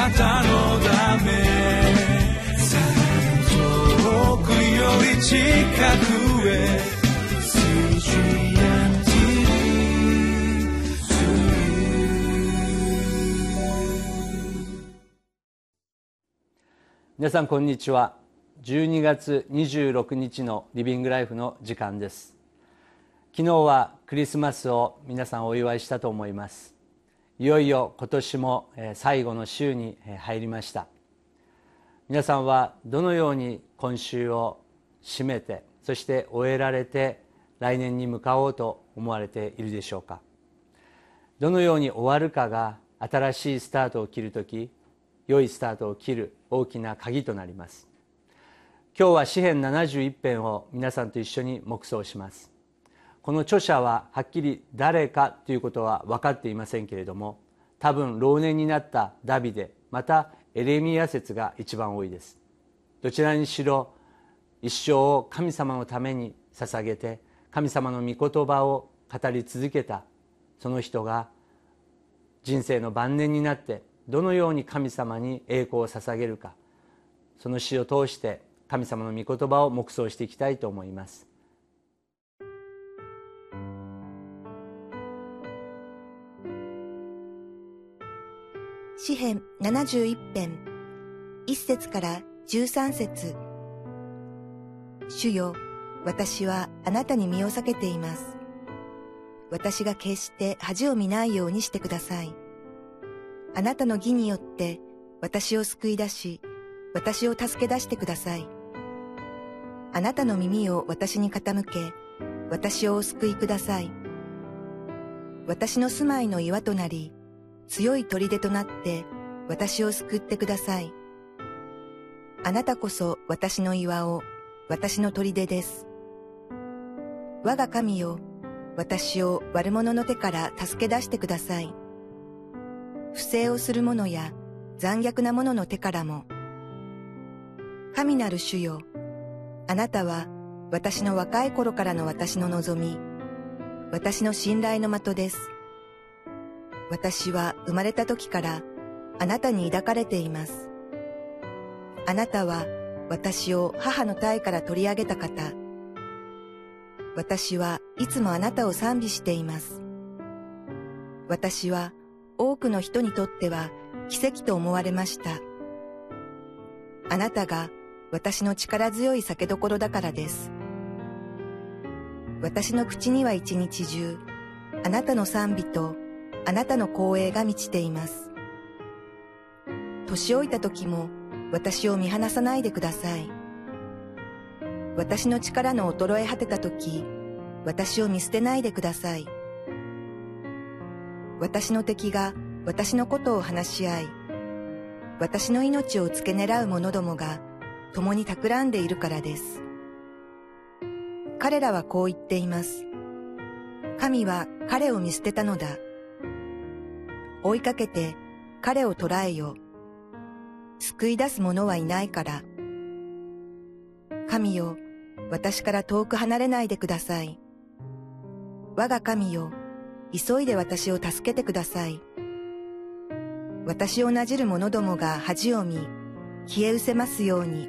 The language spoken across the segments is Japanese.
なたのため遠くより近くへ皆さんこんにちは。12月26日のリビングライフの時間です。昨日はクリスマスを皆さんお祝いしたと思います。いよいよ今年も最後の週に入りました。皆さんはどのように今週を締めてそして終えられて来年に向かおうと思われているでしょうか。どのように終わるかが新しいスタートを切る時良いスタートを切る大きな鍵となります。今日は詩編71編を皆さんと一緒に黙想します。この著者ははっきり誰かということは分かっていませんけれども多分老年になったダビデまたエレミア説が一番多いです。どちらにしろ一生を神様のために捧げて神様の御言葉を語り続けたその人が人生の晩年になってどのように神様に栄光を捧げるかその詩を通して神様の御言葉を黙想していきたいと思います。詩編71編1節から13節主よ私はあなたに身を避けています私が決して恥を見ないようにしてくださいあなたの義によって私を救い出し、私を助け出してください。あなたの耳を私に傾け、私をお救いください。私の住まいの岩となり、強い砦となって私を救ってください。あなたこそ私の岩を、私の砦です。我が神よ、私を悪者の手から助け出してください。不正をする者や残虐な者の手からも。神なる主よ、あなたは私の若い頃からの私の望み、私の信頼の的です。私は生まれた時からあなたに抱かれています。あなたは私を母の体から取り上げた方。私はいつもあなたを賛美しています。私は多くの人にとっては奇跡と思われました。あなたが私の力強い酒どころだからです。私の口には一日中、あなたの賛美とあなたの光栄が満ちています。年老いた時も私を見放さないでください。私の力の衰え果てた時、私を見捨てないでください。私の敵が私のことを話し合い、私の命を付け狙う者どもが共に企んでいるからです。彼らはこう言っています。神は彼を見捨てたのだ。追いかけて彼を捕らえよ。救い出す者はいないから。神よ、私から遠く離れないでください。我が神よ、急いで私を助けてください。私をなじる者どもが恥を見、消え失せますように。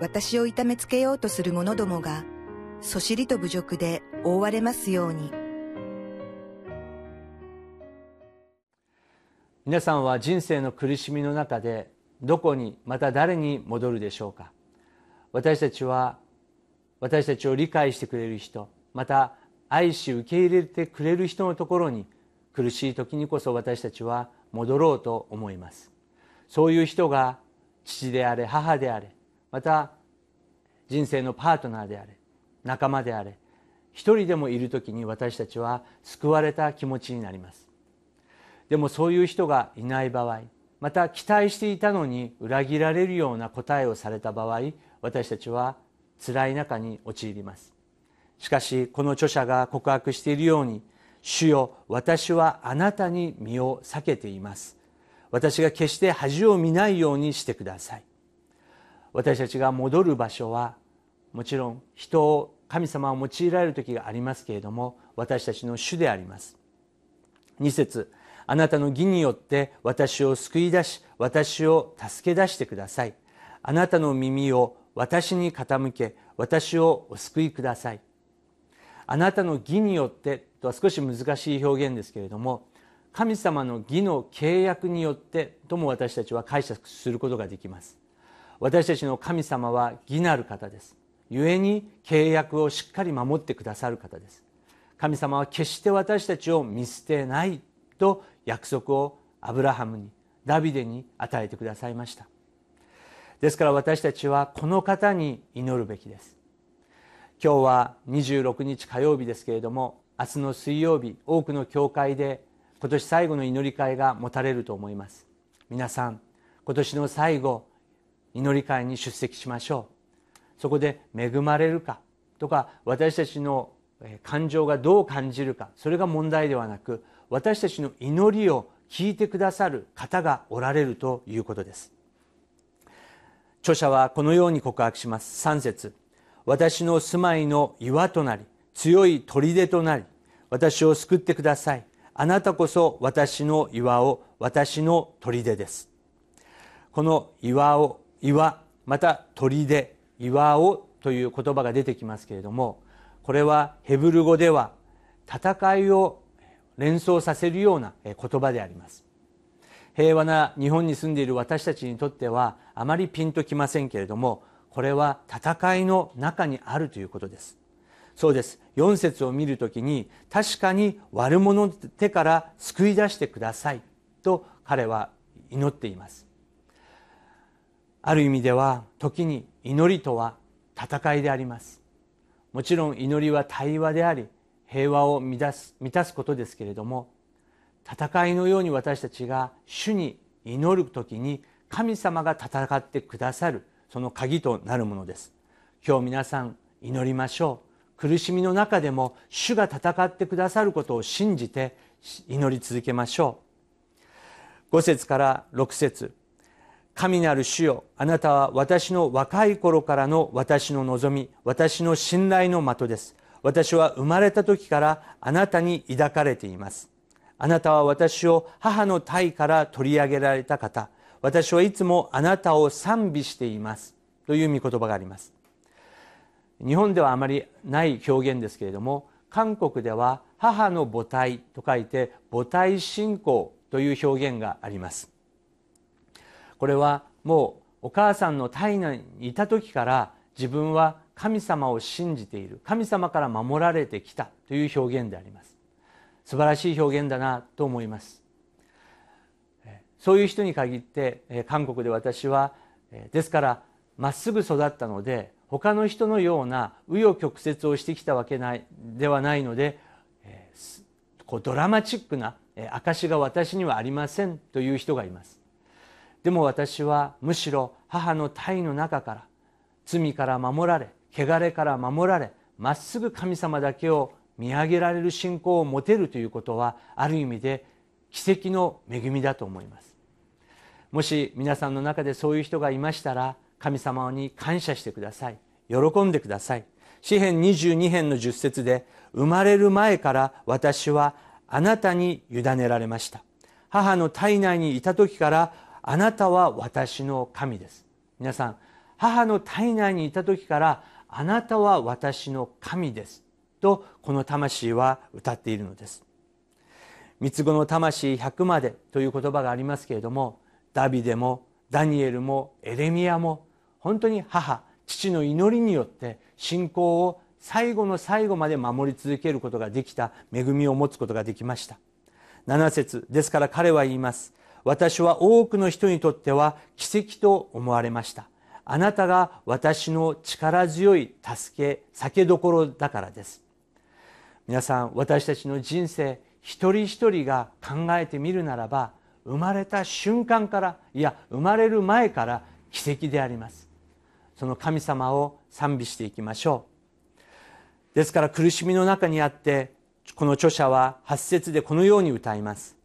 私を痛めつけようとする者どもが、そしりと侮辱で覆われますように。皆さんは人生の苦しみの中でどこにまた誰に戻るでしょうか？私たちは私たちを理解してくれる人また愛し受け入れてくれる人のところに苦しい時にこそ私たちは戻ろうと思います。そういう人が父であれ母であれまた人生のパートナーであれ仲間であれ一人でもいる時に私たちは救われた気持ちになります。でもそういう人がいない場合また期待していたのに裏切られるような答えをされた場合私たちは辛い中に陥ります。しかしこの著者が告白しているように主よ私はあなたに身を避けています。私が決して恥を見ないようにしてください。私たちが戻る場所はもちろん人を神様を用いられる時がありますけれども私たちの主であります。2節あなたの義によって私を救い出し私を助け出してください。あなたの耳を私に傾け私をお救いください。あなたの義によってとは少し難しい表現ですけれども神様の義の契約によってとも私たちは解釈することができます。私たちの神様は義なる方です。故に契約をしっかり守ってくださる方です。神様は決して私たちを見捨てないと約束をアブラハムにダビデに与えてくださいました。ですから私たちはこの方に祈るべきです。今日は26日火曜日ですけれども明日の水曜日多くの教会で今年最後の祈り会が持たれると思います。皆さん今年の最後祈り会に出席しましょう。そこで恵まれるかとか私たちの感情がどう感じるかそれが問題ではなく私たちの祈りを聞いてくださる方がおられるということです。著者はこのように告白します。3節。私の住まいの岩となり強い砦となり私を救ってください。あなたこそ私の岩を私の砦です。この岩を岩また砦岩をという言葉が出てきますけれどもこれはヘブル語では戦いを連想させるような言葉であります。平和な日本に住んでいる私たちにとってはあまりピンときませんけれどもこれは戦いの中にあるということです。そうです。4節を見るときに確かに悪者の手から救い出してくださいと彼は祈っています。ある意味では時に祈りとは戦いであります。もちろん祈りは対話であり平和を満たす満たすことですけれども戦いのように私たちが主に祈る時に神様が戦ってくださるその鍵となるものです。今日皆さん祈りましょう。苦しみの中でも主が戦ってくださることを信じて祈り続けましょう。5節から6節。神なる主よあなたは私の若い頃からの私の望み私の信頼の的です。私は生まれた時からあなたに抱かれています。あなたは私を母の体から取り上げられた方。私はいつもあなたを賛美しています。という御言葉があります。日本ではあまりない表現ですけれども韓国では母の母体と書いて母体信仰という表現があります。これはもうお母さんの体内にいた時から自分は神様を信じている。神様から守られてきたという表現であります。素晴らしい表現だなと思います。そういう人に限って韓国で私はですからまっすぐ育ったので他の人のような紆余曲折をしてきたわけないではないのでこうドラマチックな証が私にはありませんという人がいます。でも私はむしろ母の体の中から罪から守られ汚れから守られまっすぐ神様だけを見上げられる信仰を持てるということはある意味で奇跡の恵みだと思います。もし皆さんの中でそういう人がいましたら神様に感謝してください。喜んでください。詩編22編の10節で生まれる前から私はあなたに委ねられました。母の体内にいた時からあなたは私の神です。皆さん母の体内にいた時からあなたは私の神です。とこの魂は歌っているのです。三つ子の魂100までという言葉がありますけれどもダビデもダニエルもエレミアも本当に母父の祈りによって信仰を最後の最後まで守り続けることができた恵みを持つことができました。7節ですから彼は言います。私は多くの人にとっては奇跡と思われました。あなたが私の力強い助け酒どころだからです。皆さん私たちの人生一人一人が考えてみるならば生まれた瞬間からいや生まれる前から奇跡であります。その神様を賛美していきましょう。ですから苦しみの中にあってこの著者は8節でこのように歌います。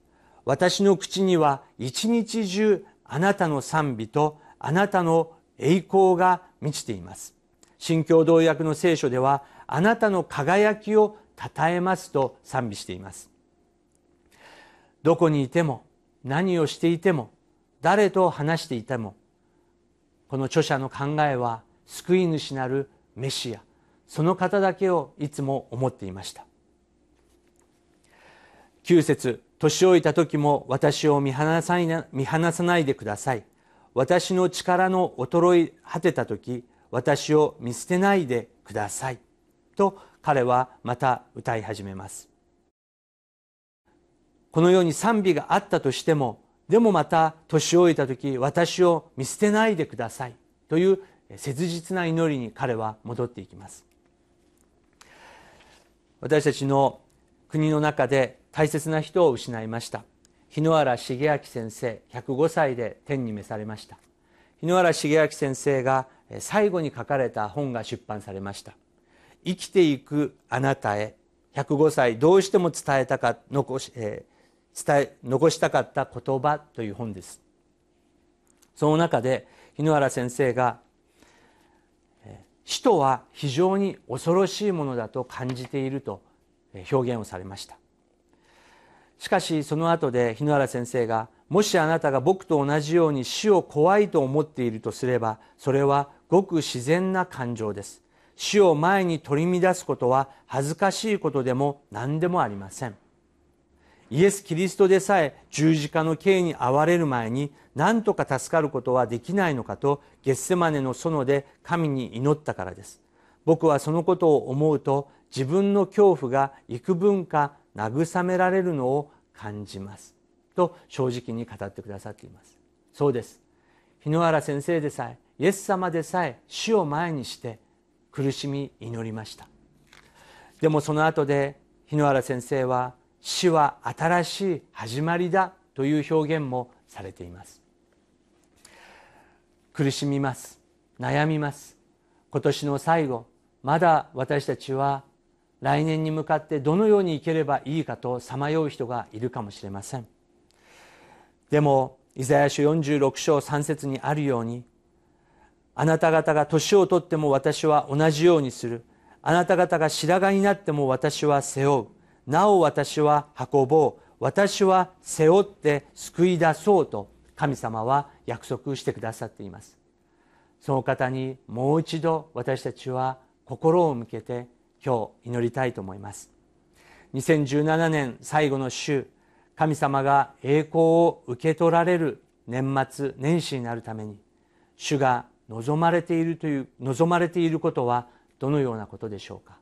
私の口には一日中あなたの賛美とあなたの栄光が満ちています。新共同訳の聖書ではあなたの輝きを称えますと賛美しています。どこにいても何をしていても誰と話していてもこの著者の考えは救い主なるメシア。その方だけをいつも思っていました。9節年老いた時も私を見放さ見放さないでください。私の力の衰え果てた時私を見捨てないでください。と彼はまた歌い始めます。このように賛美があったとしてもでもまた年老いた時私を見捨てないでください。という切実な祈りに彼は戻っていきます。私たちの国の中で大切な人を失いました。日野原重明先生105歳で天に召されました。日野原重明先生が最後に書かれた本が出版されました「生きていくあなたへ105歳どうしても伝えたか残し,、えー、伝え残したかった言葉」という本です。その中で日野原先生が死とは非常に恐ろしいものだと感じていると表現をされました。しかしその後で日野原先生がもしあなたが僕と同じように死を怖いと思っているとすればそれはごく自然な感情です。死を前に取り乱すことは恥ずかしいことでも何でもありません。イエス・キリストでさえ十字架の刑に遭われる前に何とか助かることはできないのかとゲッセマネの園で神に祈ったからです。僕はそのことを思うと自分の恐怖が幾分か慰められるのを感じます。と正直に語ってくださっています。そうです。日野原先生でさえイエス様でさえ死を前にして苦しみ祈りました。でもその後で日野原先生は死は新しい始まりだという表現もされています。苦しみます。悩みます。今年の最後まだ私たちは来年に向かってどのように生ければいいかとさまよう人がいるかもしれません。でもイザヤ書46章3節にあるようにあなた方が年を取っても私は同じようにする。あなた方が白髪になっても私は背負う。なお私は運ぼう。私は背負って救い出そうと神様は約束してくださっています。その方にもう一度私たちは心を向けて今日祈りたいと思います。2017年最後の週神様が栄光を受け取られる年末年始になるために主が望まれているという望まれていることはどのようなことでしょうか？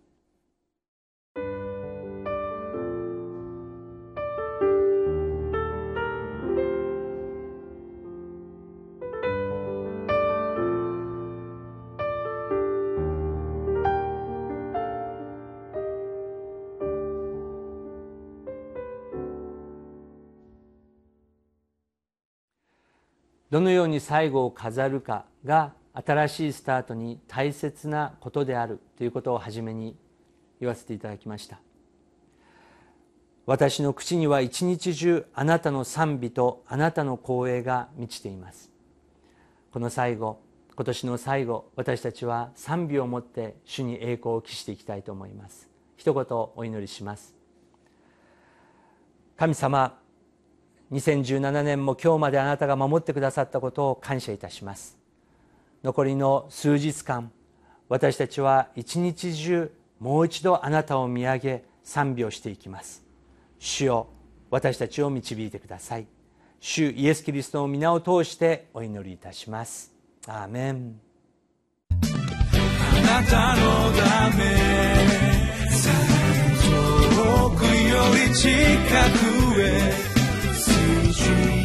どのように最後を飾るかが新しいスタートに大切なことであるということを初めに言わせていただきました。私の口には一日中あなたの賛美とあなたの光栄が満ちています。この最後今年の最後私たちは賛美を持って主に栄光を期していきたいと思います。一言お祈りします。神様2017年も今日まであなたが守ってくださったことを感謝いたします。残りの数日間私たちは一日中もう一度あなたを見上げ賛美をしていきます。主よ私たちを導いてください。主イエス・キリストの皆を通してお祈りいたします。アーメン。あなたのため遠くより近くへ。去。